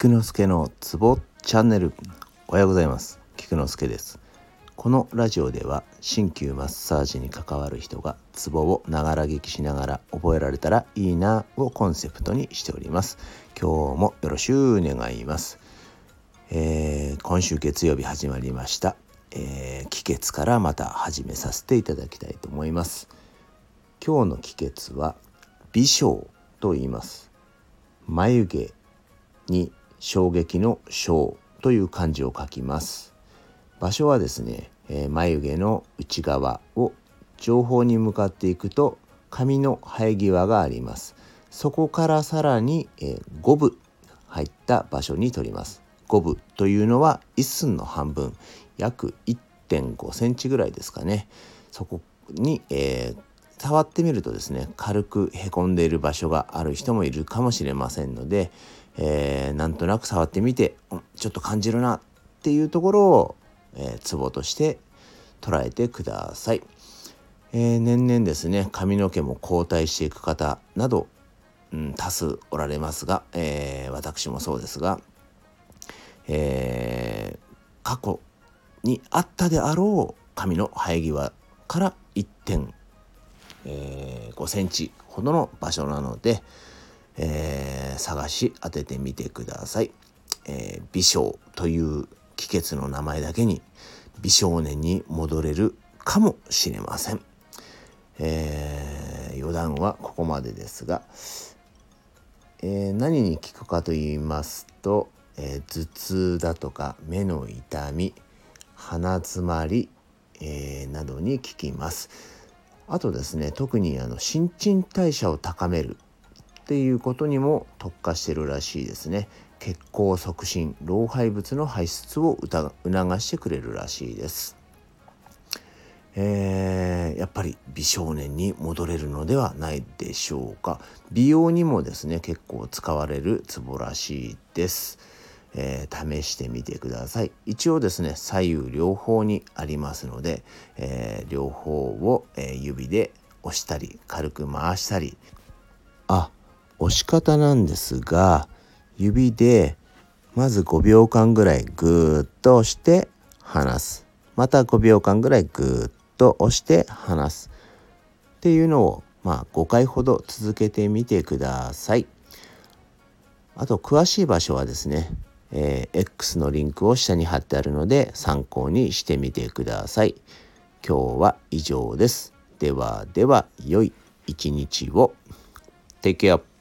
菊之助のツボチャンネル。おはようございます。菊之助です。このラジオでは鍼灸マッサージに関わる人がツボをながら聞きしながら覚えられたらいいなをコンセプトにしております。今日もよろしゅう願います、えー、今週月曜日始まりました、えー、気血からまた始めさせていただきたいと思います。今日の気血は微笑と言います。眉毛に衝撃の衝という漢字を書きます。場所はですね、えー、眉毛の内側を上方に向かっていくと髪の生え際があります。そこからさらに、えー、5分入った場所に取ります。5分というのは1寸の半分。約1.5センチぐらいですかね。そこに、えー、触ってみるとですね軽くへこんでいる場所がある人もいるかもしれませんので、えー、なんとなく触ってみてちょっと感じるなっていうところを、えー、ツボとして捉えてください、えー、年々ですね髪の毛も後退していく方など、うん、多数おられますが、えー、私もそうですが、えー、過去にあったであろう髪の生え際から1点えー、5センチほどの場所なので、えー、探し当ててみてください。えー、美少という気血の名前だけに美少年に戻れるかもしれません。えー、余談はここまでですが、えー、何に効くかと言いますと、えー、頭痛だとか目の痛み鼻詰まり、えー、などに効きます。あとですね特にあの新陳代謝を高めるっていうことにも特化してるらしいですね。血行促進老廃物の排出を促してくれるらしいです、えー、やっぱり美少年に戻れるのではないでしょうか。美容にもですね結構使われるツボらしいです。えー、試してみてください。一応ですね左右両方にありますので、えー、両方を、え、指で押したり軽く回したり。あ押し方なんですが指でまず5秒間ぐらいグーッと押して離すまた5秒間ぐらいグーッと押して離すっていうのをまあ5回ほど続けてみてくださいあと詳しい場所はですねえー、X のリンクを下に貼ってあるので参考にしてみてください。今日は以上です。ではでは良い一日を。Take care.